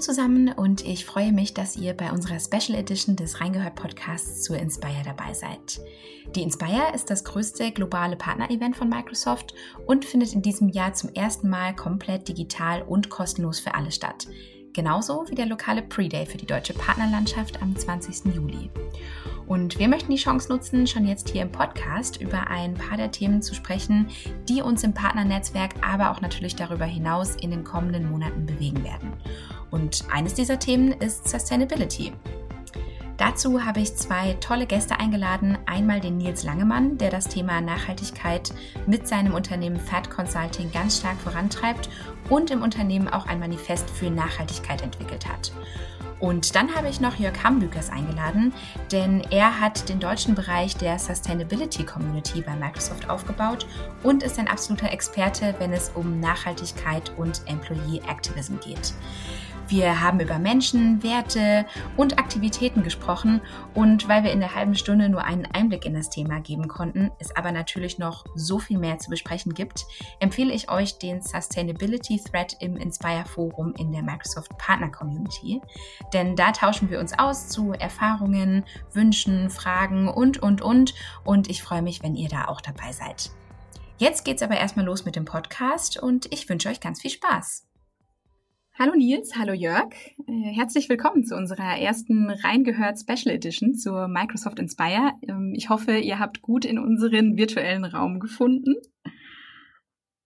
Zusammen und ich freue mich, dass ihr bei unserer Special Edition des Reingehört Podcasts zur Inspire dabei seid. Die Inspire ist das größte globale Partner-Event von Microsoft und findet in diesem Jahr zum ersten Mal komplett digital und kostenlos für alle statt. Genauso wie der lokale Pre-Day für die deutsche Partnerlandschaft am 20. Juli. Und wir möchten die Chance nutzen, schon jetzt hier im Podcast über ein paar der Themen zu sprechen, die uns im Partnernetzwerk, aber auch natürlich darüber hinaus in den kommenden Monaten bewegen werden. Und eines dieser Themen ist Sustainability. Dazu habe ich zwei tolle Gäste eingeladen. Einmal den Nils Langemann, der das Thema Nachhaltigkeit mit seinem Unternehmen Fat Consulting ganz stark vorantreibt und im Unternehmen auch ein Manifest für Nachhaltigkeit entwickelt hat. Und dann habe ich noch Jörg Hambükers eingeladen, denn er hat den deutschen Bereich der Sustainability Community bei Microsoft aufgebaut und ist ein absoluter Experte, wenn es um Nachhaltigkeit und Employee Activism geht. Wir haben über Menschen, Werte und Aktivitäten gesprochen und weil wir in der halben Stunde nur einen Einblick in das Thema geben konnten, es aber natürlich noch so viel mehr zu besprechen gibt, empfehle ich euch den Sustainability Thread im Inspire Forum in der Microsoft Partner Community, denn da tauschen wir uns aus zu Erfahrungen, Wünschen, Fragen und, und, und und ich freue mich, wenn ihr da auch dabei seid. Jetzt geht's aber erstmal los mit dem Podcast und ich wünsche euch ganz viel Spaß. Hallo Nils, hallo Jörg. Äh, herzlich willkommen zu unserer ersten Reingehört Special Edition zur Microsoft Inspire. Ähm, ich hoffe, ihr habt gut in unseren virtuellen Raum gefunden.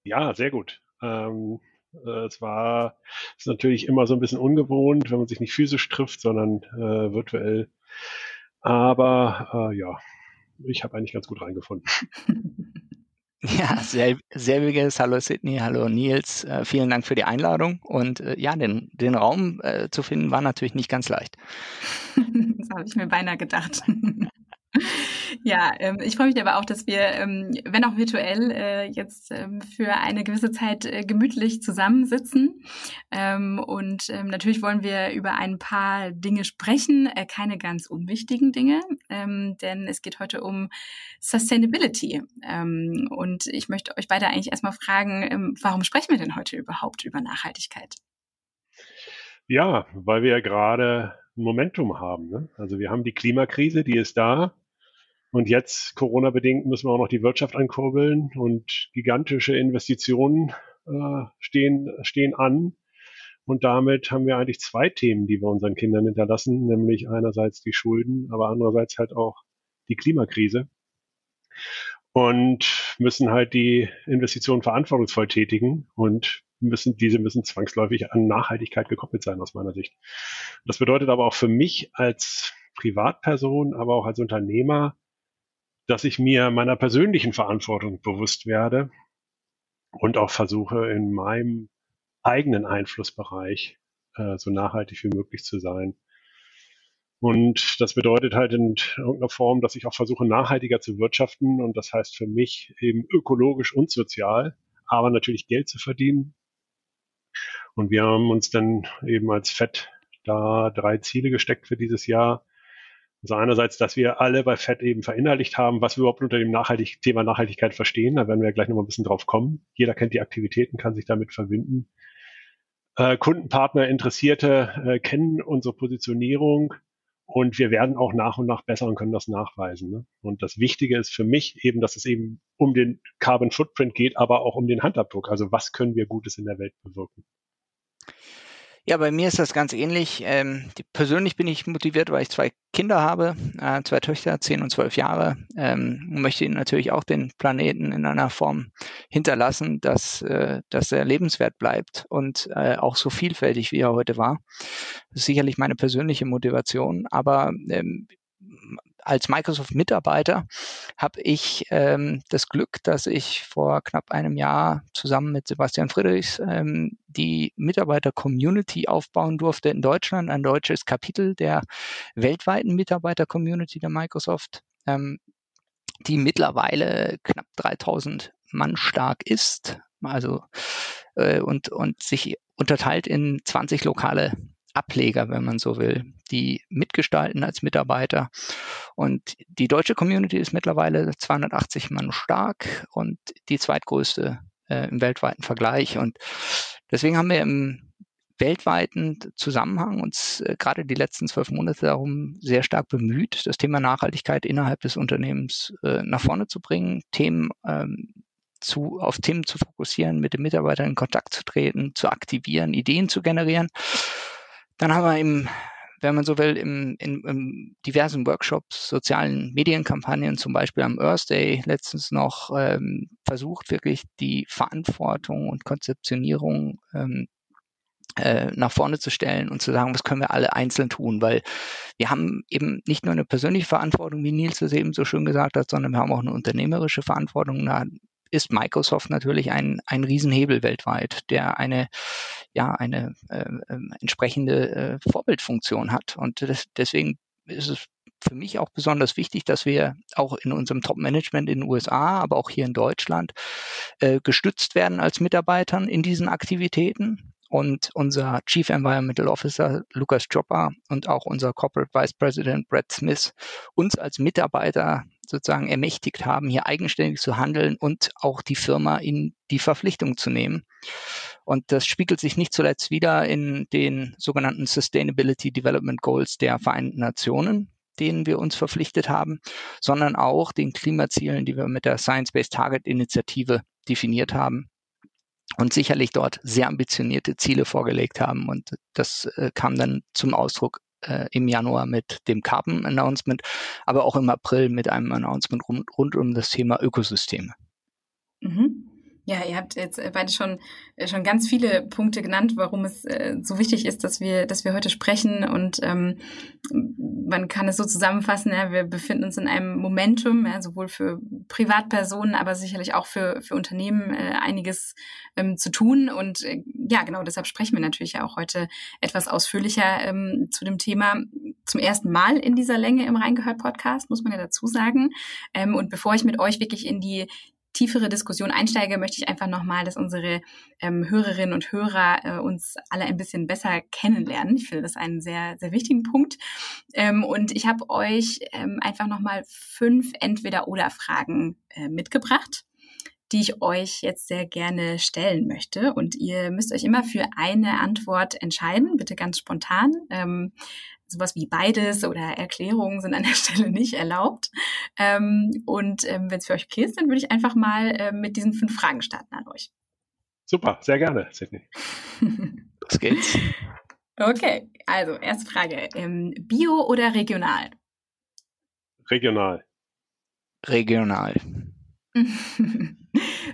Ja, sehr gut. Ähm, äh, es war es ist natürlich immer so ein bisschen ungewohnt, wenn man sich nicht physisch trifft, sondern äh, virtuell. Aber äh, ja, ich habe eigentlich ganz gut reingefunden. Ja, sel selbiges. Hallo Sydney, hallo Nils. Äh, vielen Dank für die Einladung. Und äh, ja, den, den Raum äh, zu finden war natürlich nicht ganz leicht. das habe ich mir beinahe gedacht. Ja, ähm, ich freue mich aber auch, dass wir, ähm, wenn auch virtuell, äh, jetzt ähm, für eine gewisse Zeit äh, gemütlich zusammensitzen. Ähm, und ähm, natürlich wollen wir über ein paar Dinge sprechen, äh, keine ganz unwichtigen Dinge, ähm, denn es geht heute um Sustainability. Und ich möchte euch beide eigentlich erstmal fragen, warum sprechen wir denn heute überhaupt über Nachhaltigkeit? Ja, weil wir ja gerade Momentum haben. Ne? Also wir haben die Klimakrise, die ist da. Und jetzt, Corona-bedingt, müssen wir auch noch die Wirtschaft ankurbeln und gigantische Investitionen äh, stehen, stehen an. Und damit haben wir eigentlich zwei Themen, die wir unseren Kindern hinterlassen, nämlich einerseits die Schulden, aber andererseits halt auch die Klimakrise. Und müssen halt die Investitionen verantwortungsvoll tätigen und müssen, diese müssen zwangsläufig an Nachhaltigkeit gekoppelt sein, aus meiner Sicht. Das bedeutet aber auch für mich als Privatperson, aber auch als Unternehmer, dass ich mir meiner persönlichen Verantwortung bewusst werde und auch versuche, in meinem eigenen Einflussbereich äh, so nachhaltig wie möglich zu sein. Und das bedeutet halt in irgendeiner Form, dass ich auch versuche, nachhaltiger zu wirtschaften. Und das heißt für mich eben ökologisch und sozial, aber natürlich Geld zu verdienen. Und wir haben uns dann eben als FED da drei Ziele gesteckt für dieses Jahr. Also einerseits, dass wir alle bei FED eben verinnerlicht haben, was wir überhaupt unter dem Nachhaltig Thema Nachhaltigkeit verstehen. Da werden wir gleich nochmal ein bisschen drauf kommen. Jeder kennt die Aktivitäten, kann sich damit verbinden. Äh, Kundenpartner, Interessierte äh, kennen unsere Positionierung und wir werden auch nach und nach besser und können das nachweisen. Ne? Und das Wichtige ist für mich eben, dass es eben um den Carbon Footprint geht, aber auch um den Handabdruck. Also was können wir Gutes in der Welt bewirken? Ja, bei mir ist das ganz ähnlich. Ähm, die, persönlich bin ich motiviert, weil ich zwei Kinder habe, äh, zwei Töchter, zehn und zwölf Jahre, ähm, möchte ihnen natürlich auch den Planeten in einer Form hinterlassen, dass, äh, dass er lebenswert bleibt und äh, auch so vielfältig, wie er heute war. Das ist sicherlich meine persönliche Motivation, aber ähm, als Microsoft-Mitarbeiter habe ich ähm, das Glück, dass ich vor knapp einem Jahr zusammen mit Sebastian Friedrichs ähm, die Mitarbeiter-Community aufbauen durfte in Deutschland, ein deutsches Kapitel der weltweiten Mitarbeiter-Community der Microsoft, ähm, die mittlerweile knapp 3000 Mann stark ist, also äh, und, und sich unterteilt in 20 lokale Ableger, wenn man so will, die mitgestalten als Mitarbeiter. Und die deutsche Community ist mittlerweile 280 Mann stark und die zweitgrößte äh, im weltweiten Vergleich. Und deswegen haben wir im weltweiten Zusammenhang uns äh, gerade die letzten zwölf Monate darum sehr stark bemüht, das Thema Nachhaltigkeit innerhalb des Unternehmens äh, nach vorne zu bringen, Themen ähm, zu, auf Themen zu fokussieren, mit den Mitarbeitern in Kontakt zu treten, zu aktivieren, Ideen zu generieren. Dann haben wir im wenn man so will, im, in, in diversen Workshops, sozialen Medienkampagnen, zum Beispiel am Earth Day letztens noch ähm, versucht, wirklich die Verantwortung und Konzeptionierung ähm, äh, nach vorne zu stellen und zu sagen, was können wir alle einzeln tun, weil wir haben eben nicht nur eine persönliche Verantwortung, wie Nils es eben so schön gesagt hat, sondern wir haben auch eine unternehmerische Verantwortung. Da ist Microsoft natürlich ein, ein Riesenhebel weltweit, der eine, ja, eine äh, entsprechende äh, Vorbildfunktion hat. Und das, deswegen ist es für mich auch besonders wichtig, dass wir auch in unserem Top-Management in den USA, aber auch hier in Deutschland äh, gestützt werden als Mitarbeitern in diesen Aktivitäten. Und unser Chief Environmental Officer Lukas Chopper und auch unser Corporate Vice President Brett Smith uns als Mitarbeiter sozusagen ermächtigt haben, hier eigenständig zu handeln und auch die Firma in die Verpflichtung zu nehmen. Und das spiegelt sich nicht zuletzt wieder in den sogenannten Sustainability Development Goals der Vereinten Nationen, denen wir uns verpflichtet haben, sondern auch den Klimazielen, die wir mit der Science-Based Target Initiative definiert haben und sicherlich dort sehr ambitionierte Ziele vorgelegt haben. Und das äh, kam dann zum Ausdruck äh, im Januar mit dem Carbon Announcement, aber auch im April mit einem Announcement rund, rund um das Thema Ökosysteme. Mhm. Ja, ihr habt jetzt äh, beide schon, äh, schon ganz viele Punkte genannt, warum es äh, so wichtig ist, dass wir, dass wir heute sprechen. Und ähm, man kann es so zusammenfassen, ja, wir befinden uns in einem Momentum, ja, sowohl für Privatpersonen, aber sicherlich auch für, für Unternehmen äh, einiges ähm, zu tun. Und äh, ja, genau deshalb sprechen wir natürlich auch heute etwas ausführlicher ähm, zu dem Thema. Zum ersten Mal in dieser Länge im Reingehört-Podcast, muss man ja dazu sagen. Ähm, und bevor ich mit euch wirklich in die tiefere Diskussion einsteige, möchte ich einfach nochmal, dass unsere ähm, Hörerinnen und Hörer äh, uns alle ein bisschen besser kennenlernen. Ich finde das einen sehr, sehr wichtigen Punkt. Ähm, und ich habe euch ähm, einfach nochmal fünf Entweder-Oder-Fragen äh, mitgebracht die ich euch jetzt sehr gerne stellen möchte. Und ihr müsst euch immer für eine Antwort entscheiden, bitte ganz spontan. Ähm, sowas wie beides oder Erklärungen sind an der Stelle nicht erlaubt. Ähm, und ähm, wenn es für euch okay ist, dann würde ich einfach mal äh, mit diesen fünf Fragen starten an euch. Super, sehr gerne, Sydney. Los geht's. Okay, also erste Frage. Ähm, Bio oder regional? Regional. Regional.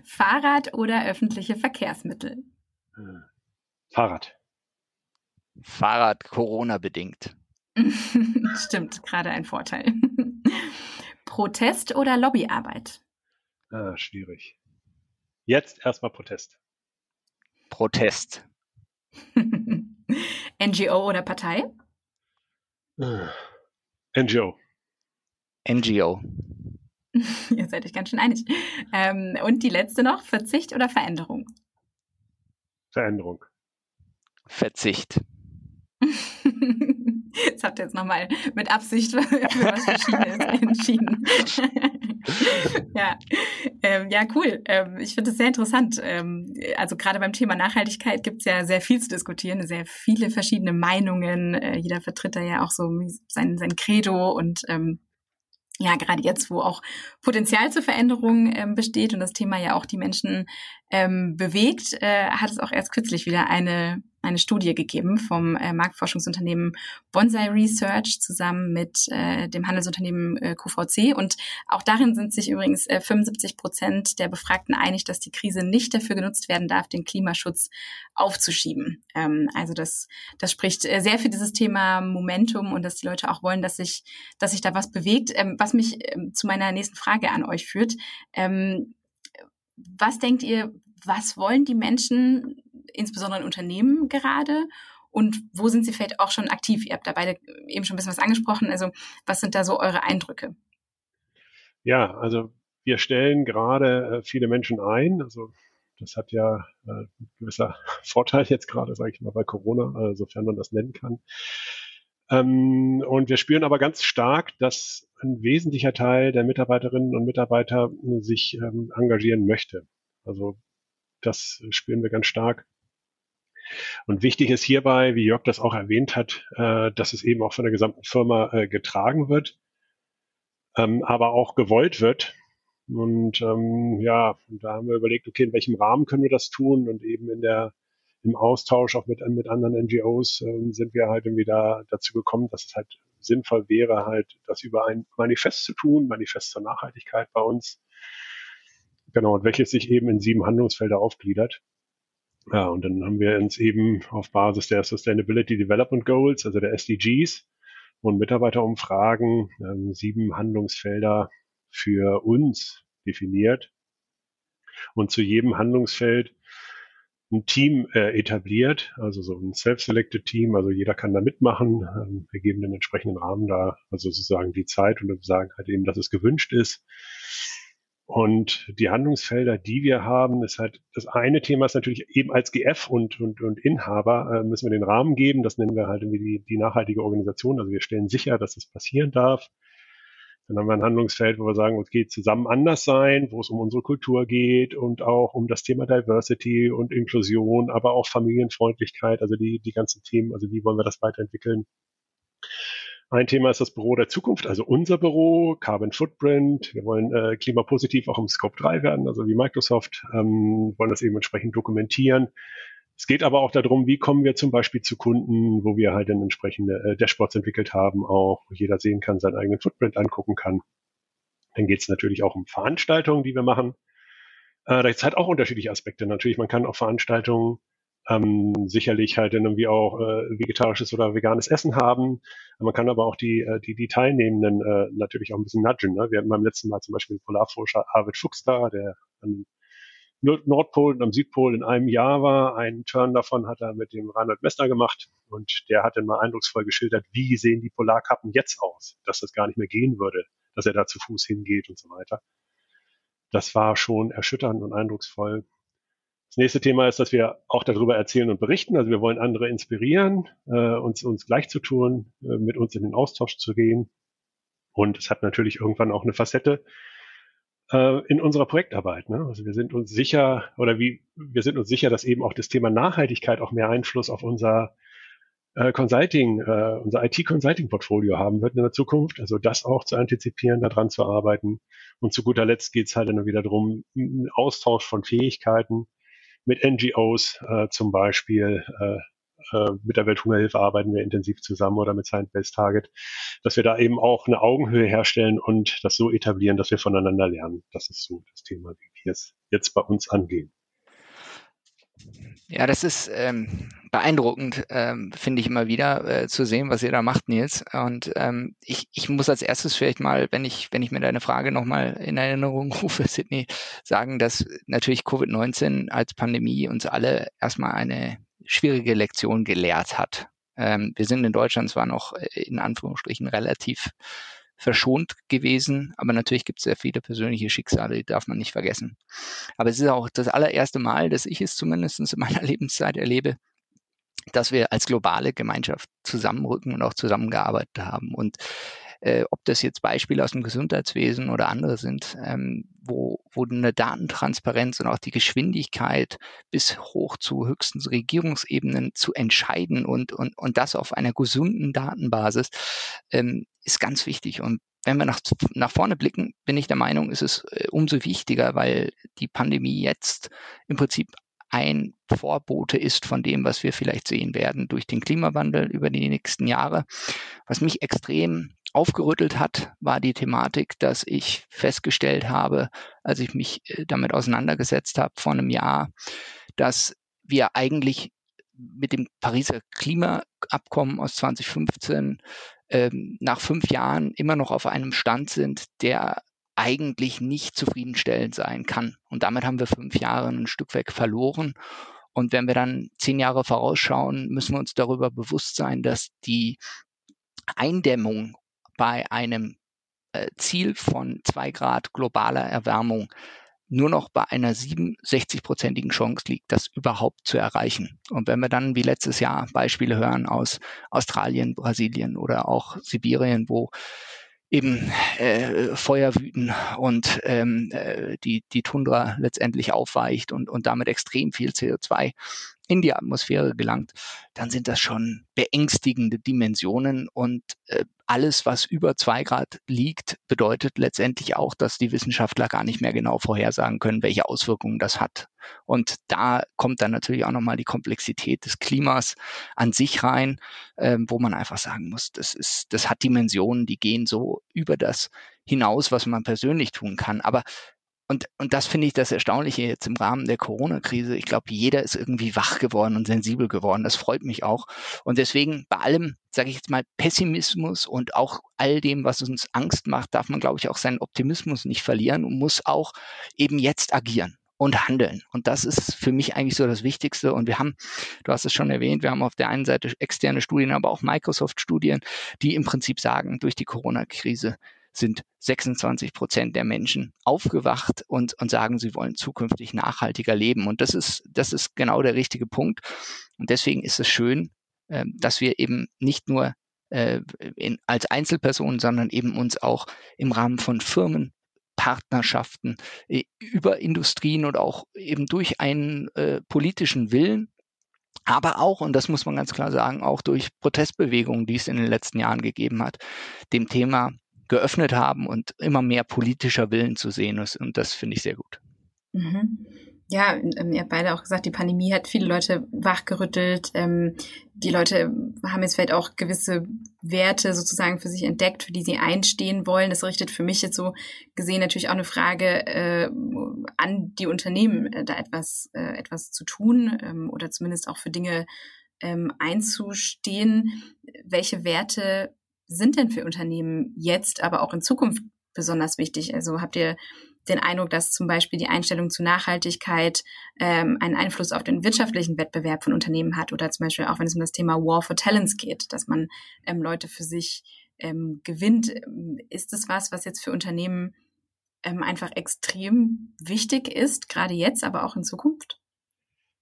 Fahrrad oder öffentliche Verkehrsmittel? Fahrrad. Fahrrad Corona bedingt. Stimmt, gerade ein Vorteil. Protest oder Lobbyarbeit? Ah, schwierig. Jetzt erstmal Protest. Protest. NGO oder Partei? Ah, NGO. NGO. Ihr seid euch ganz schön einig. Ähm, und die letzte noch, Verzicht oder Veränderung? Veränderung. Verzicht. Habt ihr jetzt nochmal mit Absicht für was Verschiedenes entschieden. ja. Ähm, ja, cool. Ähm, ich finde es sehr interessant. Ähm, also gerade beim Thema Nachhaltigkeit gibt es ja sehr viel zu diskutieren, sehr viele verschiedene Meinungen. Äh, jeder vertritt da ja auch so sein, sein Credo und ähm, ja, gerade jetzt, wo auch Potenzial zur Veränderung ähm, besteht und das Thema ja auch die Menschen ähm, bewegt, äh, hat es auch erst kürzlich wieder eine eine Studie gegeben vom äh, Marktforschungsunternehmen Bonsai Research zusammen mit äh, dem Handelsunternehmen äh, QVC. Und auch darin sind sich übrigens äh, 75 Prozent der Befragten einig, dass die Krise nicht dafür genutzt werden darf, den Klimaschutz aufzuschieben. Ähm, also das, das spricht äh, sehr für dieses Thema Momentum und dass die Leute auch wollen, dass sich, dass sich da was bewegt. Ähm, was mich ähm, zu meiner nächsten Frage an euch führt. Ähm, was denkt ihr, was wollen die Menschen insbesondere in Unternehmen gerade? Und wo sind Sie vielleicht auch schon aktiv? Ihr habt da beide eben schon ein bisschen was angesprochen. Also was sind da so eure Eindrücke? Ja, also wir stellen gerade äh, viele Menschen ein. Also das hat ja äh, ein gewisser Vorteil jetzt gerade, sage ich mal, bei Corona, äh, sofern man das nennen kann. Ähm, und wir spüren aber ganz stark, dass ein wesentlicher Teil der Mitarbeiterinnen und Mitarbeiter sich ähm, engagieren möchte. Also das spüren wir ganz stark. Und wichtig ist hierbei, wie Jörg das auch erwähnt hat, äh, dass es eben auch von der gesamten Firma äh, getragen wird, ähm, aber auch gewollt wird. Und ähm, ja, da haben wir überlegt, okay, in welchem Rahmen können wir das tun? Und eben in der im Austausch auch mit, mit anderen NGOs ähm, sind wir halt irgendwie da dazu gekommen, dass es halt sinnvoll wäre, halt das über ein Manifest zu tun, Manifest zur Nachhaltigkeit bei uns. Genau, und welches sich eben in sieben Handlungsfelder aufgliedert. Ja, und dann haben wir uns eben auf Basis der Sustainability Development Goals, also der SDGs und Mitarbeiterumfragen, ähm, sieben Handlungsfelder für uns definiert. Und zu jedem Handlungsfeld ein Team äh, etabliert, also so ein self-selected Team, also jeder kann da mitmachen. Ähm, wir geben den entsprechenden Rahmen da, also sozusagen die Zeit und sagen halt eben, dass es gewünscht ist. Und die Handlungsfelder, die wir haben, ist halt, das eine Thema ist natürlich eben als GF und, und, und Inhaber äh, müssen wir den Rahmen geben. Das nennen wir halt irgendwie die, die nachhaltige Organisation. Also wir stellen sicher, dass das passieren darf. Dann haben wir ein Handlungsfeld, wo wir sagen, es geht zusammen anders sein, wo es um unsere Kultur geht und auch um das Thema Diversity und Inklusion, aber auch Familienfreundlichkeit, also die, die ganzen Themen, also wie wollen wir das weiterentwickeln. Ein Thema ist das Büro der Zukunft, also unser Büro, Carbon Footprint. Wir wollen äh, klimapositiv auch im Scope 3 werden, also wie Microsoft, ähm, wollen das eben entsprechend dokumentieren. Es geht aber auch darum, wie kommen wir zum Beispiel zu Kunden, wo wir halt dann entsprechende äh, Dashboards entwickelt haben, auch wo jeder sehen kann, seinen eigenen Footprint angucken kann. Dann geht es natürlich auch um Veranstaltungen, die wir machen. Äh, da gibt es halt auch unterschiedliche Aspekte. Natürlich, man kann auch Veranstaltungen ähm, sicherlich halt irgendwie auch äh, vegetarisches oder veganes Essen haben. Man kann aber auch die, äh, die, die Teilnehmenden äh, natürlich auch ein bisschen nudgen. Ne? Wir hatten beim letzten Mal zum Beispiel Polarforscher Arvid Fuchs da, der an Nordpol und am Südpol in einem Jahr war. Ein Turn davon hat er mit dem Reinhold Messner gemacht und der hat dann mal eindrucksvoll geschildert, wie sehen die Polarkappen jetzt aus, dass das gar nicht mehr gehen würde, dass er da zu Fuß hingeht und so weiter. Das war schon erschütternd und eindrucksvoll. Das nächste Thema ist, dass wir auch darüber erzählen und berichten. Also wir wollen andere inspirieren, äh, uns, uns gleich zu tun, äh, mit uns in den Austausch zu gehen. Und es hat natürlich irgendwann auch eine Facette, äh, in unserer Projektarbeit. Ne? Also wir sind uns sicher oder wie wir sind uns sicher, dass eben auch das Thema Nachhaltigkeit auch mehr Einfluss auf unser äh, Consulting, äh, unser IT-Consulting-Portfolio haben wird in der Zukunft. Also das auch zu antizipieren, daran zu arbeiten. Und zu guter Letzt geht es halt dann wieder darum, einen Austausch von Fähigkeiten mit NGOs äh, zum Beispiel, äh, äh, mit der Welthungerhilfe arbeiten wir intensiv zusammen oder mit Science-Based Target, dass wir da eben auch eine Augenhöhe herstellen und das so etablieren, dass wir voneinander lernen. Das ist so das Thema, wie wir es jetzt bei uns angehen. Ja, das ist ähm, beeindruckend, ähm, finde ich immer wieder äh, zu sehen, was ihr da macht, Nils. Und ähm, ich, ich muss als erstes vielleicht mal, wenn ich, wenn ich mir deine Frage nochmal in Erinnerung rufe, Sydney, sagen, dass natürlich Covid-19 als Pandemie uns alle erstmal eine schwierige Lektion gelehrt hat. Ähm, wir sind in Deutschland zwar noch äh, in Anführungsstrichen relativ verschont gewesen, aber natürlich gibt es sehr viele persönliche Schicksale, die darf man nicht vergessen. Aber es ist auch das allererste Mal, dass ich es zumindest in meiner Lebenszeit erlebe, dass wir als globale Gemeinschaft zusammenrücken und auch zusammengearbeitet haben. Und äh, ob das jetzt Beispiele aus dem Gesundheitswesen oder andere sind, ähm, wo, wo eine Datentransparenz und auch die Geschwindigkeit bis hoch zu höchsten Regierungsebenen zu entscheiden und, und, und das auf einer gesunden Datenbasis ähm, ist ganz wichtig. Und wenn wir nach, nach vorne blicken, bin ich der Meinung, ist es äh, umso wichtiger, weil die Pandemie jetzt im Prinzip ein Vorbote ist von dem, was wir vielleicht sehen werden durch den Klimawandel über die nächsten Jahre. Was mich extrem aufgerüttelt hat, war die Thematik, dass ich festgestellt habe, als ich mich äh, damit auseinandergesetzt habe vor einem Jahr, dass wir eigentlich mit dem Pariser Klimaabkommen aus 2015 ähm, nach fünf Jahren immer noch auf einem Stand sind, der eigentlich nicht zufriedenstellend sein kann. Und damit haben wir fünf Jahre ein Stück weg verloren. Und wenn wir dann zehn Jahre vorausschauen, müssen wir uns darüber bewusst sein, dass die Eindämmung bei einem äh, Ziel von zwei Grad globaler Erwärmung nur noch bei einer 67-prozentigen Chance liegt, das überhaupt zu erreichen. Und wenn wir dann wie letztes Jahr Beispiele hören aus Australien, Brasilien oder auch Sibirien, wo eben äh, Feuer wüten und ähm, äh, die, die Tundra letztendlich aufweicht und, und damit extrem viel CO2 in die Atmosphäre gelangt, dann sind das schon beängstigende Dimensionen und äh, alles, was über zwei Grad liegt, bedeutet letztendlich auch, dass die Wissenschaftler gar nicht mehr genau vorhersagen können, welche Auswirkungen das hat. Und da kommt dann natürlich auch nochmal die Komplexität des Klimas an sich rein, ähm, wo man einfach sagen muss, das ist, das hat Dimensionen, die gehen so über das hinaus, was man persönlich tun kann. Aber und, und das finde ich das Erstaunliche jetzt im Rahmen der Corona-Krise. Ich glaube, jeder ist irgendwie wach geworden und sensibel geworden. Das freut mich auch. Und deswegen bei allem, sage ich jetzt mal, Pessimismus und auch all dem, was uns Angst macht, darf man, glaube ich, auch seinen Optimismus nicht verlieren und muss auch eben jetzt agieren und handeln. Und das ist für mich eigentlich so das Wichtigste. Und wir haben, du hast es schon erwähnt, wir haben auf der einen Seite externe Studien, aber auch Microsoft-Studien, die im Prinzip sagen, durch die Corona-Krise sind 26 Prozent der Menschen aufgewacht und, und sagen, sie wollen zukünftig nachhaltiger leben. Und das ist, das ist genau der richtige Punkt. Und deswegen ist es schön, äh, dass wir eben nicht nur äh, in, als Einzelpersonen, sondern eben uns auch im Rahmen von Firmen, Partnerschaften äh, über Industrien und auch eben durch einen äh, politischen Willen aber auch, und das muss man ganz klar sagen, auch durch Protestbewegungen, die es in den letzten Jahren gegeben hat, dem Thema geöffnet haben und immer mehr politischer Willen zu sehen ist. Und das finde ich sehr gut. Mhm. Ja, ähm, ihr habt beide auch gesagt, die Pandemie hat viele Leute wachgerüttelt. Ähm, die Leute haben jetzt vielleicht auch gewisse Werte sozusagen für sich entdeckt, für die sie einstehen wollen. Das richtet für mich jetzt so gesehen natürlich auch eine Frage äh, an die Unternehmen, äh, da etwas, äh, etwas zu tun ähm, oder zumindest auch für Dinge ähm, einzustehen. Welche Werte sind denn für Unternehmen jetzt, aber auch in Zukunft besonders wichtig? Also habt ihr den Eindruck, dass zum Beispiel die Einstellung zu Nachhaltigkeit ähm, einen Einfluss auf den wirtschaftlichen Wettbewerb von Unternehmen hat oder zum Beispiel auch wenn es um das Thema War for Talents geht, dass man ähm, Leute für sich ähm, gewinnt. Ist es was, was jetzt für Unternehmen ähm, einfach extrem wichtig ist, gerade jetzt, aber auch in Zukunft?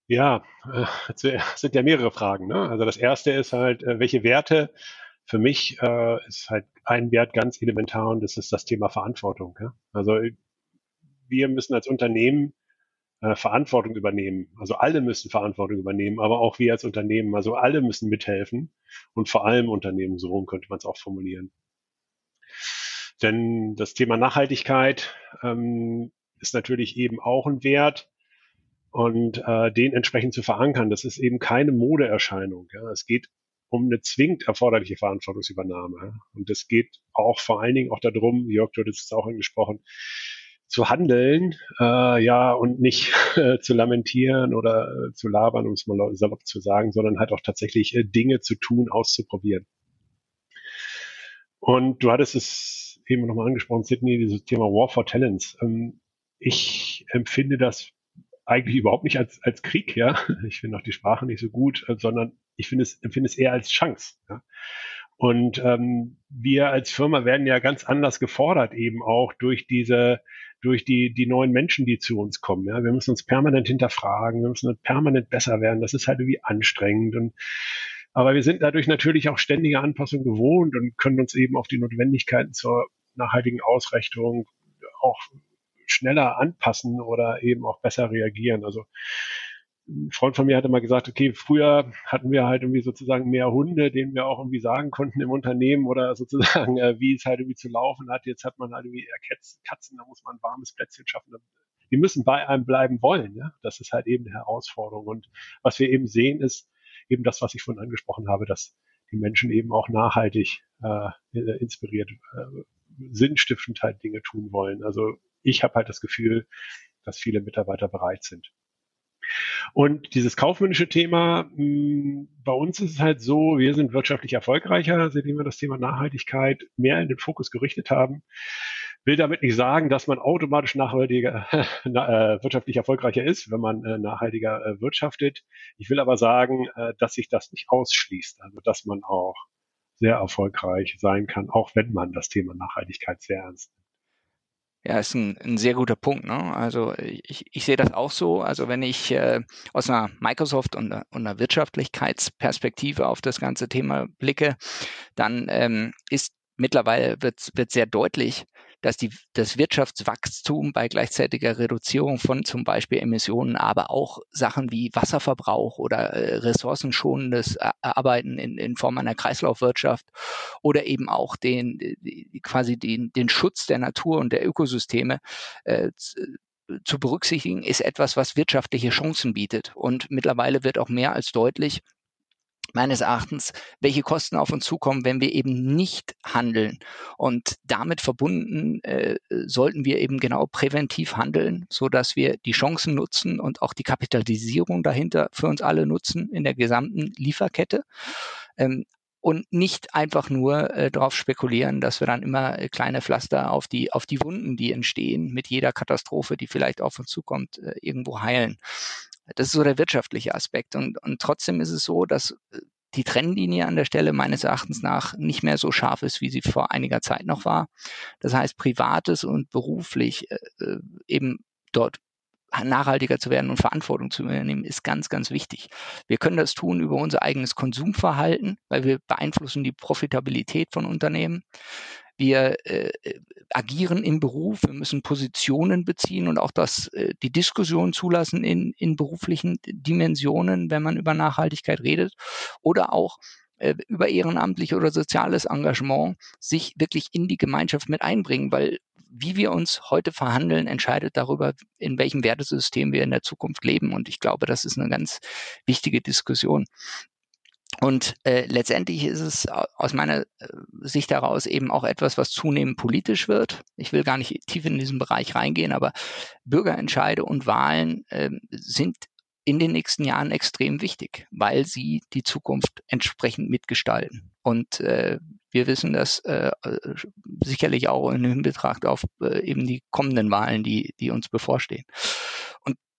Ja, äh, sind ja mehrere Fragen. Ne? Also das erste ist halt, äh, welche Werte für mich äh, ist halt ein Wert ganz elementar und das ist das Thema Verantwortung. Ja? Also wir müssen als Unternehmen äh, Verantwortung übernehmen. Also alle müssen Verantwortung übernehmen, aber auch wir als Unternehmen. Also alle müssen mithelfen und vor allem Unternehmen, so rum könnte man es auch formulieren. Denn das Thema Nachhaltigkeit ähm, ist natürlich eben auch ein Wert und äh, den entsprechend zu verankern. Das ist eben keine Modeerscheinung. Ja. Es geht um eine zwingend erforderliche Verantwortungsübernahme. Und es geht auch vor allen Dingen auch darum, Jörg, du hattest es auch angesprochen, zu handeln, äh, ja, und nicht äh, zu lamentieren oder äh, zu labern, um es mal salopp zu sagen, sondern halt auch tatsächlich äh, Dinge zu tun, auszuprobieren. Und du hattest es eben nochmal angesprochen, Sydney, dieses Thema War for Talents. Ähm, ich empfinde das eigentlich überhaupt nicht als, als Krieg, ja. Ich finde auch die Sprache nicht so gut, äh, sondern ich finde es, empfinde es eher als Chance. Ja? Und ähm, wir als Firma werden ja ganz anders gefordert, eben auch durch diese, durch die, die neuen Menschen, die zu uns kommen. Ja? Wir müssen uns permanent hinterfragen, wir müssen permanent besser werden. Das ist halt irgendwie anstrengend. Und aber wir sind dadurch natürlich auch ständige Anpassung gewohnt und können uns eben auf die Notwendigkeiten zur nachhaltigen Ausrichtung auch schneller anpassen oder eben auch besser reagieren. Also ein Freund von mir hatte mal gesagt, okay, früher hatten wir halt irgendwie sozusagen mehr Hunde, denen wir auch irgendwie sagen konnten im Unternehmen oder sozusagen, äh, wie es halt irgendwie zu laufen hat. Jetzt hat man halt irgendwie eher Katzen, da muss man ein warmes Plätzchen schaffen. Die müssen bei einem bleiben wollen. Ja? Das ist halt eben eine Herausforderung. Und was wir eben sehen, ist eben das, was ich vorhin angesprochen habe, dass die Menschen eben auch nachhaltig äh, inspiriert, äh, sinnstiftend halt Dinge tun wollen. Also ich habe halt das Gefühl, dass viele Mitarbeiter bereit sind. Und dieses kaufmännische Thema, hm, bei uns ist es halt so, wir sind wirtschaftlich erfolgreicher, seitdem wir das Thema Nachhaltigkeit mehr in den Fokus gerichtet haben. Will damit nicht sagen, dass man automatisch nachhaltiger, äh, wirtschaftlich erfolgreicher ist, wenn man äh, nachhaltiger äh, wirtschaftet. Ich will aber sagen, äh, dass sich das nicht ausschließt, also dass man auch sehr erfolgreich sein kann, auch wenn man das Thema Nachhaltigkeit sehr ernst nimmt. Ja, ist ein, ein sehr guter Punkt. Ne? Also ich, ich sehe das auch so. Also wenn ich äh, aus einer Microsoft und, und einer Wirtschaftlichkeitsperspektive auf das ganze Thema blicke, dann ähm, ist mittlerweile wird, wird sehr deutlich, dass die, das Wirtschaftswachstum bei gleichzeitiger Reduzierung von zum Beispiel Emissionen, aber auch Sachen wie Wasserverbrauch oder äh, ressourcenschonendes Arbeiten in, in Form einer Kreislaufwirtschaft oder eben auch den, die, quasi den, den Schutz der Natur und der Ökosysteme äh, zu berücksichtigen, ist etwas, was wirtschaftliche Chancen bietet. Und mittlerweile wird auch mehr als deutlich, meines Erachtens, welche Kosten auf uns zukommen, wenn wir eben nicht handeln. Und damit verbunden äh, sollten wir eben genau präventiv handeln, so dass wir die Chancen nutzen und auch die Kapitalisierung dahinter für uns alle nutzen in der gesamten Lieferkette. Ähm, und nicht einfach nur äh, darauf spekulieren, dass wir dann immer äh, kleine Pflaster auf die, auf die Wunden, die entstehen, mit jeder Katastrophe, die vielleicht auf uns zukommt, äh, irgendwo heilen. Das ist so der wirtschaftliche Aspekt. Und, und trotzdem ist es so, dass äh, die Trennlinie an der Stelle meines Erachtens nach nicht mehr so scharf ist, wie sie vor einiger Zeit noch war. Das heißt, privates und beruflich äh, äh eben dort nachhaltiger zu werden und Verantwortung zu übernehmen, ist ganz, ganz wichtig. Wir können das tun über unser eigenes Konsumverhalten, weil wir beeinflussen die Profitabilität von Unternehmen. Wir äh, agieren im Beruf, wir müssen Positionen beziehen und auch das, äh, die Diskussion zulassen in, in beruflichen Dimensionen, wenn man über Nachhaltigkeit redet. Oder auch äh, über ehrenamtlich oder soziales Engagement sich wirklich in die Gemeinschaft mit einbringen, weil wie wir uns heute verhandeln, entscheidet darüber, in welchem Wertesystem wir in der Zukunft leben. Und ich glaube, das ist eine ganz wichtige Diskussion. Und äh, letztendlich ist es aus meiner äh, Sicht heraus eben auch etwas, was zunehmend politisch wird. Ich will gar nicht tief in diesen Bereich reingehen, aber Bürgerentscheide und Wahlen äh, sind in den nächsten Jahren extrem wichtig, weil sie die Zukunft entsprechend mitgestalten. Und äh, wir wissen das äh, sicherlich auch in Hinbetracht auf äh, eben die kommenden Wahlen, die, die uns bevorstehen.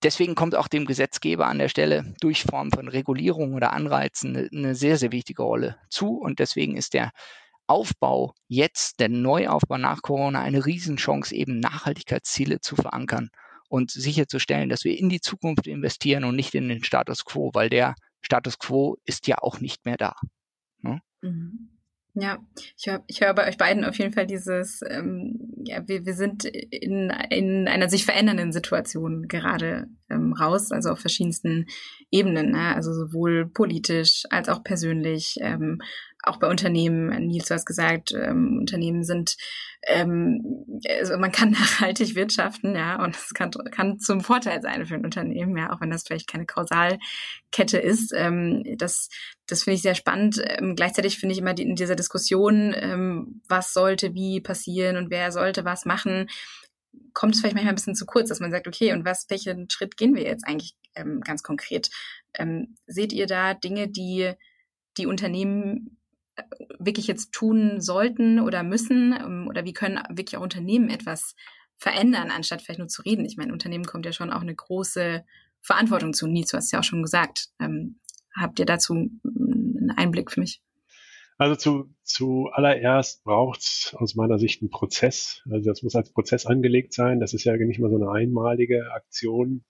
Deswegen kommt auch dem Gesetzgeber an der Stelle durch Form von Regulierung oder Anreizen eine, eine sehr, sehr wichtige Rolle zu. Und deswegen ist der Aufbau jetzt, der Neuaufbau nach Corona, eine Riesenchance, eben Nachhaltigkeitsziele zu verankern und sicherzustellen, dass wir in die Zukunft investieren und nicht in den Status quo, weil der Status quo ist ja auch nicht mehr da. Ne? Mhm. Ja, ich höre ich hör bei euch beiden auf jeden Fall dieses, ähm, ja, wir, wir sind in, in einer sich verändernden Situation gerade ähm, raus, also auf verschiedensten Ebenen, ne? also sowohl politisch als auch persönlich, ähm, auch bei Unternehmen, Nils, du hast gesagt, ähm, Unternehmen sind, ähm, also man kann nachhaltig wirtschaften, ja, und es kann, kann zum Vorteil sein für ein Unternehmen, ja, auch wenn das vielleicht keine Kausalkette ist. Ähm, das das finde ich sehr spannend. Ähm, gleichzeitig finde ich immer die, in dieser Diskussion, ähm, was sollte wie passieren und wer sollte was machen, kommt es vielleicht manchmal ein bisschen zu kurz, dass man sagt, okay, und was, welchen Schritt gehen wir jetzt eigentlich ähm, ganz konkret? Ähm, seht ihr da Dinge, die die Unternehmen wirklich jetzt tun sollten oder müssen? Ähm, oder wie können wirklich auch Unternehmen etwas verändern, anstatt vielleicht nur zu reden? Ich meine, Unternehmen kommt ja schon auch eine große Verantwortung zu. Nils, du hast ja auch schon gesagt. Ähm, habt ihr dazu einen Einblick für mich? Also zu, zu allererst braucht es aus meiner Sicht einen Prozess. Also das muss als Prozess angelegt sein. Das ist ja nicht mal so eine einmalige Aktion,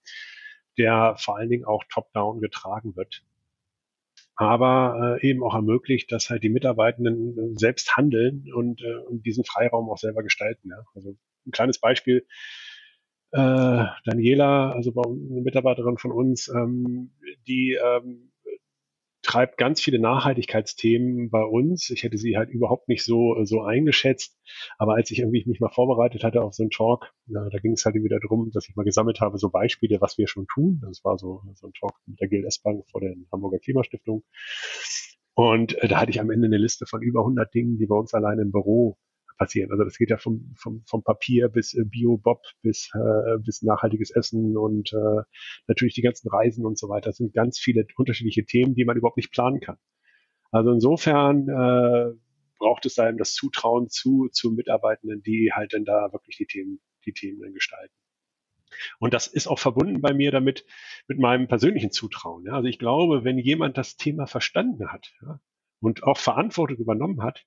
der vor allen Dingen auch top-down getragen wird aber äh, eben auch ermöglicht, dass halt die Mitarbeitenden äh, selbst handeln und, äh, und diesen Freiraum auch selber gestalten. Ja. Also ein kleines Beispiel. Äh, Daniela, also eine Mitarbeiterin von uns, ähm, die ähm, treibt ganz viele Nachhaltigkeitsthemen bei uns. Ich hätte sie halt überhaupt nicht so, so eingeschätzt. Aber als ich irgendwie mich mal vorbereitet hatte auf so einen Talk, na, da ging es halt wieder darum, dass ich mal gesammelt habe, so Beispiele, was wir schon tun. Das war so, so ein Talk mit der GLS Bank vor der Hamburger Klimastiftung. Und äh, da hatte ich am Ende eine Liste von über 100 Dingen, die bei uns alleine im Büro passieren. Also das geht ja vom, vom, vom Papier bis äh, Bio-Bob bis, äh, bis nachhaltiges Essen und äh, natürlich die ganzen Reisen und so weiter. Das sind ganz viele unterschiedliche Themen, die man überhaupt nicht planen kann. Also insofern äh, braucht es da eben das Zutrauen zu, zu Mitarbeitenden, die halt dann da wirklich die Themen, die Themen dann gestalten. Und das ist auch verbunden bei mir damit, mit meinem persönlichen Zutrauen. Ja. Also ich glaube, wenn jemand das Thema verstanden hat ja, und auch Verantwortung übernommen hat,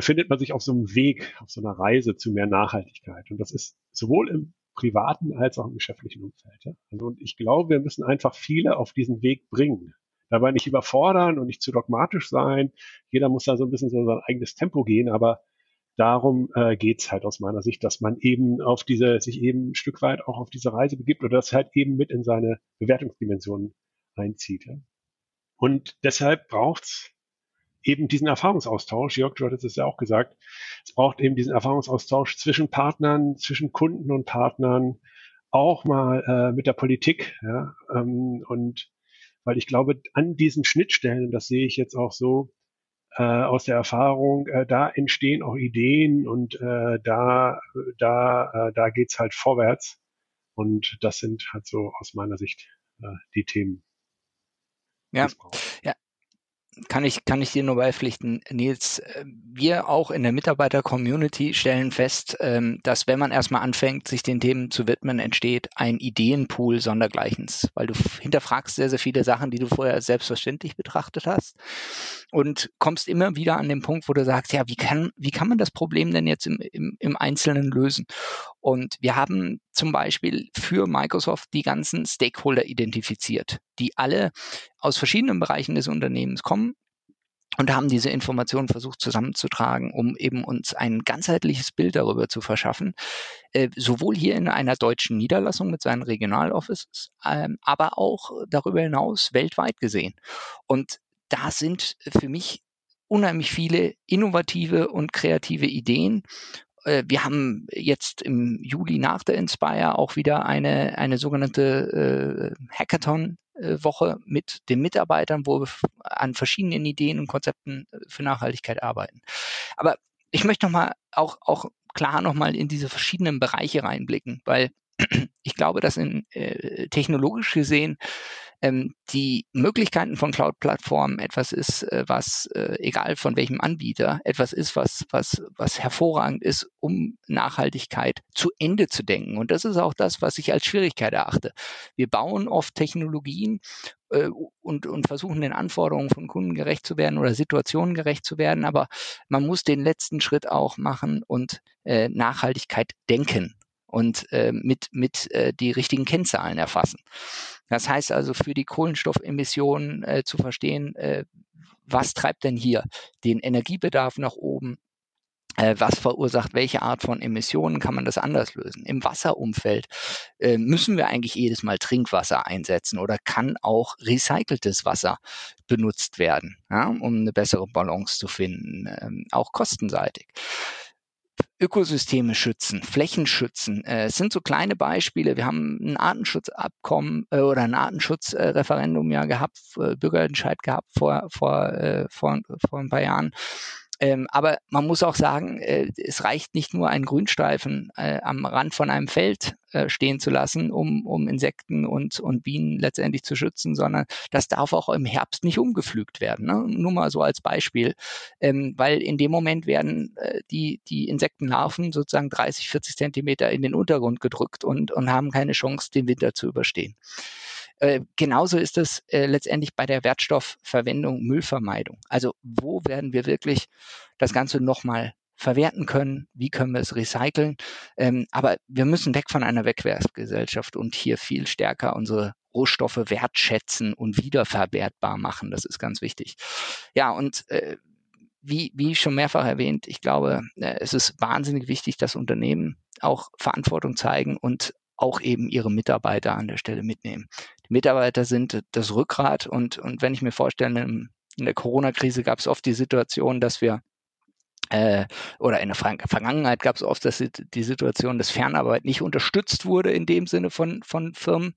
befindet man sich auf so einem Weg, auf so einer Reise zu mehr Nachhaltigkeit. Und das ist sowohl im privaten als auch im geschäftlichen Umfeld. Ja? Also, und ich glaube, wir müssen einfach viele auf diesen Weg bringen, dabei nicht überfordern und nicht zu dogmatisch sein. Jeder muss da so ein bisschen so sein eigenes Tempo gehen, aber darum äh, geht halt aus meiner Sicht, dass man eben auf diese, sich eben ein Stück weit auch auf diese Reise begibt oder das halt eben mit in seine Bewertungsdimensionen einzieht. Ja. Und deshalb braucht's eben diesen Erfahrungsaustausch. Jörg, du hattest es ja auch gesagt. Es braucht eben diesen Erfahrungsaustausch zwischen Partnern, zwischen Kunden und Partnern, auch mal äh, mit der Politik. Ja, ähm, und weil ich glaube, an diesen Schnittstellen, das sehe ich jetzt auch so äh, aus der Erfahrung, äh, da entstehen auch Ideen und äh, da, da, äh, da geht's halt vorwärts. Und das sind halt so aus meiner Sicht äh, die Themen. Ja, ja, kann ich, kann ich dir nur beipflichten, Nils. Äh, wir auch in der Mitarbeiter-Community stellen fest, ähm, dass wenn man erstmal anfängt, sich den Themen zu widmen, entsteht ein Ideenpool sondergleichens, weil du hinterfragst sehr, sehr viele Sachen, die du vorher selbstverständlich betrachtet hast und kommst immer wieder an den Punkt, wo du sagst, ja, wie kann, wie kann man das Problem denn jetzt im, im, im Einzelnen lösen? Und wir haben zum Beispiel für Microsoft die ganzen Stakeholder identifiziert, die alle aus verschiedenen Bereichen des Unternehmens kommen und haben diese Informationen versucht zusammenzutragen, um eben uns ein ganzheitliches Bild darüber zu verschaffen, äh, sowohl hier in einer deutschen Niederlassung mit seinen Regionaloffices, ähm, aber auch darüber hinaus weltweit gesehen. Und da sind für mich unheimlich viele innovative und kreative Ideen wir haben jetzt im Juli nach der Inspire auch wieder eine, eine sogenannte äh, Hackathon-Woche mit den Mitarbeitern, wo wir an verschiedenen Ideen und Konzepten äh, für Nachhaltigkeit arbeiten. Aber ich möchte nochmal auch, auch klar nochmal in diese verschiedenen Bereiche reinblicken, weil ich glaube, dass in äh, technologisch gesehen ähm, die Möglichkeiten von Cloud-Plattformen etwas ist, äh, was, äh, egal von welchem Anbieter, etwas ist, was, was, was hervorragend ist, um Nachhaltigkeit zu Ende zu denken. Und das ist auch das, was ich als Schwierigkeit erachte. Wir bauen oft Technologien äh, und, und versuchen den Anforderungen von Kunden gerecht zu werden oder Situationen gerecht zu werden, aber man muss den letzten Schritt auch machen und äh, Nachhaltigkeit denken und äh, mit, mit äh, die richtigen Kennzahlen erfassen. Das heißt also für die Kohlenstoffemissionen äh, zu verstehen, äh, was treibt denn hier den Energiebedarf nach oben, äh, was verursacht welche Art von Emissionen, kann man das anders lösen. Im Wasserumfeld äh, müssen wir eigentlich jedes Mal Trinkwasser einsetzen oder kann auch recyceltes Wasser benutzt werden, ja, um eine bessere Balance zu finden, ähm, auch kostenseitig. Ökosysteme schützen, Flächen schützen. Äh, es sind so kleine Beispiele. Wir haben ein Artenschutzabkommen äh, oder ein Artenschutzreferendum ja gehabt, äh, Bürgerentscheid gehabt vor, vor, vor, vor ein paar Jahren. Ähm, aber man muss auch sagen, äh, es reicht nicht nur einen Grünstreifen äh, am Rand von einem Feld äh, stehen zu lassen, um, um Insekten und, und Bienen letztendlich zu schützen, sondern das darf auch im Herbst nicht umgepflügt werden. Ne? Nur mal so als Beispiel, ähm, weil in dem Moment werden äh, die, die Insektenlarven sozusagen 30, 40 Zentimeter in den Untergrund gedrückt und, und haben keine Chance, den Winter zu überstehen. Äh, genauso ist es äh, letztendlich bei der Wertstoffverwendung, Müllvermeidung. Also wo werden wir wirklich das Ganze nochmal verwerten können, wie können wir es recyceln. Ähm, aber wir müssen weg von einer Wegwerfgesellschaft und hier viel stärker unsere Rohstoffe wertschätzen und wiederverwertbar machen. Das ist ganz wichtig. Ja, und äh, wie, wie schon mehrfach erwähnt, ich glaube, äh, es ist wahnsinnig wichtig, dass Unternehmen auch Verantwortung zeigen und auch eben ihre Mitarbeiter an der Stelle mitnehmen. Die Mitarbeiter sind das Rückgrat und, und wenn ich mir vorstelle, in der Corona-Krise gab es oft die Situation, dass wir äh, oder in der Vergangenheit gab es oft dass die Situation, dass Fernarbeit nicht unterstützt wurde in dem Sinne von, von Firmen.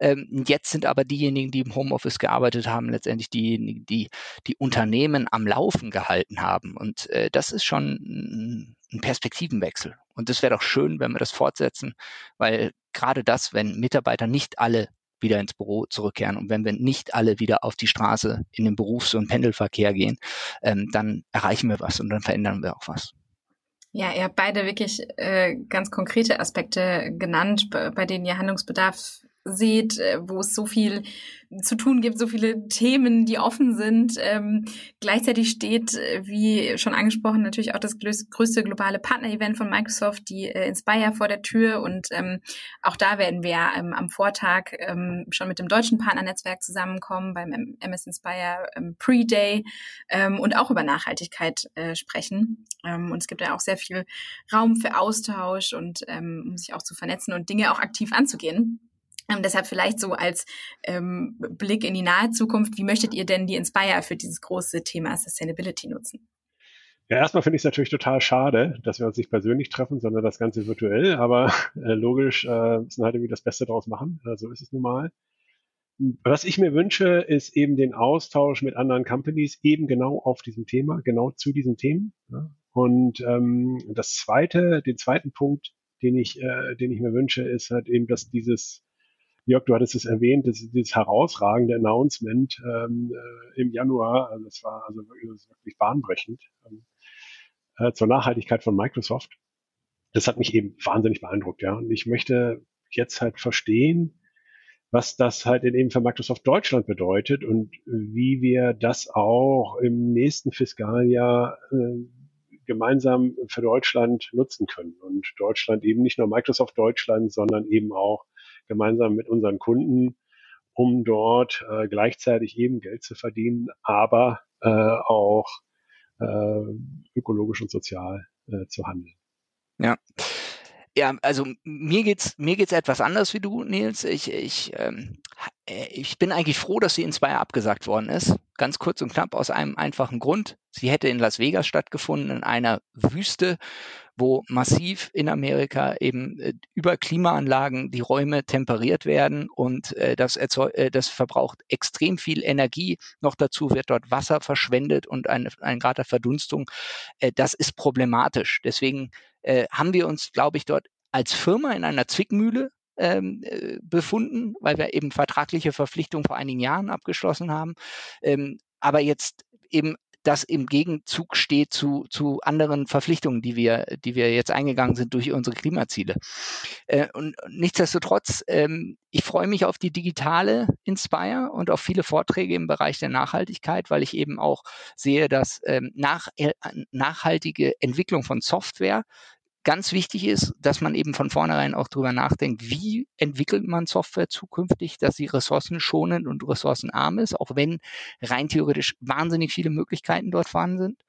Ähm, jetzt sind aber diejenigen, die im Homeoffice gearbeitet haben, letztendlich diejenigen, die die Unternehmen am Laufen gehalten haben. Und äh, das ist schon ein Perspektivenwechsel. Und es wäre doch schön, wenn wir das fortsetzen, weil gerade das, wenn Mitarbeiter nicht alle wieder ins Büro zurückkehren und wenn wir nicht alle wieder auf die Straße in den Berufs- und Pendelverkehr gehen, ähm, dann erreichen wir was und dann verändern wir auch was. Ja, ihr habt beide wirklich äh, ganz konkrete Aspekte genannt, bei denen ihr Handlungsbedarf seht, äh, wo es so viel zu tun gibt, so viele Themen, die offen sind. Ähm, gleichzeitig steht, äh, wie schon angesprochen, natürlich auch das größte globale Partner-Event von Microsoft, die äh, Inspire vor der Tür. Und ähm, auch da werden wir ähm, am Vortag ähm, schon mit dem deutschen Partnernetzwerk zusammenkommen beim MS Inspire ähm, Pre-Day ähm, und auch über Nachhaltigkeit äh, sprechen. Ähm, und es gibt ja auch sehr viel Raum für Austausch und ähm, um sich auch zu vernetzen und Dinge auch aktiv anzugehen. Ähm, deshalb vielleicht so als ähm, Blick in die nahe Zukunft, wie möchtet ihr denn die Inspire für dieses große Thema Sustainability nutzen? Ja, erstmal finde ich es natürlich total schade, dass wir uns nicht persönlich treffen, sondern das Ganze virtuell. Aber äh, logisch äh, müssen halt irgendwie das Beste draus machen. Äh, so ist es nun mal. Was ich mir wünsche, ist eben den Austausch mit anderen Companies eben genau auf diesem Thema, genau zu diesen Themen. Ja. Und ähm, das zweite, den zweiten Punkt, den ich, äh, den ich mir wünsche, ist halt eben, dass dieses Jörg, du hattest es erwähnt, das, dieses herausragende Announcement ähm, äh, im Januar, also das war also wirklich, das wirklich bahnbrechend ähm, äh, zur Nachhaltigkeit von Microsoft. Das hat mich eben wahnsinnig beeindruckt, ja. Und ich möchte jetzt halt verstehen, was das halt eben für Microsoft Deutschland bedeutet und wie wir das auch im nächsten Fiskaljahr äh, gemeinsam für Deutschland nutzen können. Und Deutschland eben nicht nur Microsoft Deutschland, sondern eben auch gemeinsam mit unseren Kunden, um dort äh, gleichzeitig eben Geld zu verdienen, aber äh, auch äh, ökologisch und sozial äh, zu handeln. Ja. Ja, also mir geht's mir geht's etwas anders wie du, Nils. Ich ich ähm, äh, ich bin eigentlich froh, dass sie in zwei abgesagt worden ist. Ganz kurz und knapp aus einem einfachen Grund. Sie hätte in Las Vegas stattgefunden, in einer Wüste, wo massiv in Amerika eben äh, über Klimaanlagen die Räume temperiert werden und äh, das, erzeug, äh, das verbraucht extrem viel Energie. Noch dazu wird dort Wasser verschwendet und eine, ein Grad der Verdunstung. Äh, das ist problematisch. Deswegen äh, haben wir uns, glaube ich, dort als Firma in einer Zwickmühle ähm, äh, befunden, weil wir eben vertragliche Verpflichtungen vor einigen Jahren abgeschlossen haben. Ähm, aber jetzt eben das im Gegenzug steht zu, zu anderen Verpflichtungen, die wir, die wir jetzt eingegangen sind durch unsere Klimaziele. Äh, und nichtsdestotrotz, ähm, ich freue mich auf die digitale Inspire und auf viele Vorträge im Bereich der Nachhaltigkeit, weil ich eben auch sehe, dass ähm, nach, äh, nachhaltige Entwicklung von Software ganz wichtig ist, dass man eben von vornherein auch drüber nachdenkt, wie entwickelt man Software zukünftig, dass sie ressourcenschonend und ressourcenarm ist, auch wenn rein theoretisch wahnsinnig viele Möglichkeiten dort vorhanden sind.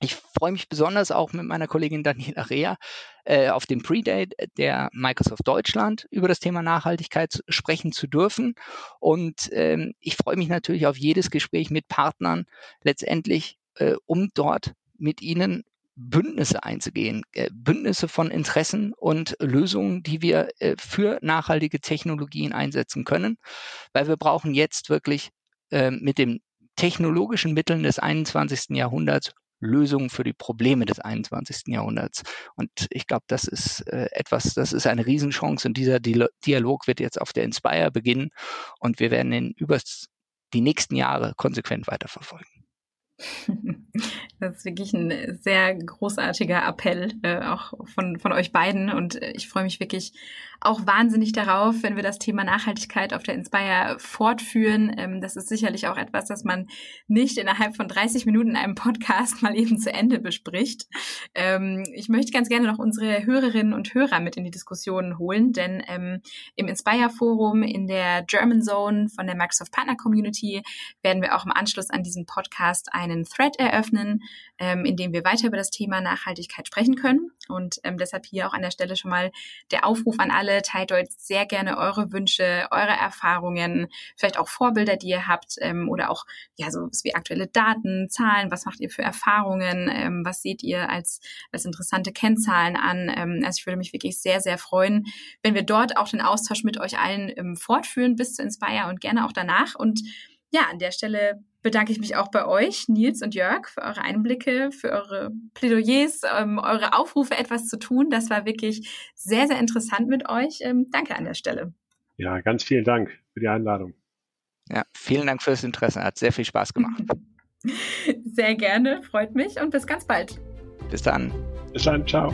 Ich freue mich besonders auch mit meiner Kollegin Daniela Rea äh, auf dem Pre-Date der Microsoft Deutschland über das Thema Nachhaltigkeit sprechen zu dürfen. Und ähm, ich freue mich natürlich auf jedes Gespräch mit Partnern letztendlich, äh, um dort mit ihnen Bündnisse einzugehen, äh, Bündnisse von Interessen und Lösungen, die wir äh, für nachhaltige Technologien einsetzen können, weil wir brauchen jetzt wirklich äh, mit den technologischen Mitteln des 21. Jahrhunderts Lösungen für die Probleme des 21. Jahrhunderts. Und ich glaube, das ist äh, etwas, das ist eine Riesenchance und dieser Dialog wird jetzt auf der Inspire beginnen und wir werden ihn über die nächsten Jahre konsequent weiterverfolgen. Das ist wirklich ein sehr großartiger Appell, äh, auch von, von euch beiden. Und ich freue mich wirklich auch wahnsinnig darauf, wenn wir das Thema Nachhaltigkeit auf der Inspire fortführen. Ähm, das ist sicherlich auch etwas, das man nicht innerhalb von 30 Minuten in einem Podcast mal eben zu Ende bespricht. Ähm, ich möchte ganz gerne noch unsere Hörerinnen und Hörer mit in die Diskussion holen, denn ähm, im Inspire Forum in der German Zone von der Microsoft Partner Community werden wir auch im Anschluss an diesen Podcast einen Thread eröffnen, ähm, in dem wir weiter über das Thema Nachhaltigkeit sprechen können. Und ähm, deshalb hier auch an der Stelle schon mal der Aufruf an alle, teilt euch sehr gerne eure Wünsche, eure Erfahrungen, vielleicht auch Vorbilder, die ihr habt ähm, oder auch ja so wie aktuelle Daten, Zahlen, was macht ihr für Erfahrungen, ähm, was seht ihr als, als interessante Kennzahlen an. Ähm, also ich würde mich wirklich sehr, sehr freuen, wenn wir dort auch den Austausch mit euch allen ähm, fortführen bis zu Inspire und gerne auch danach. Und ja, an der Stelle bedanke ich mich auch bei euch, Nils und Jörg, für eure Einblicke, für eure Plädoyers, ähm, eure Aufrufe, etwas zu tun. Das war wirklich sehr, sehr interessant mit euch. Ähm, danke an der Stelle. Ja, ganz vielen Dank für die Einladung. Ja, vielen Dank fürs Interesse. Hat sehr viel Spaß gemacht. Sehr gerne, freut mich und bis ganz bald. Bis dann. Bis dann, ciao.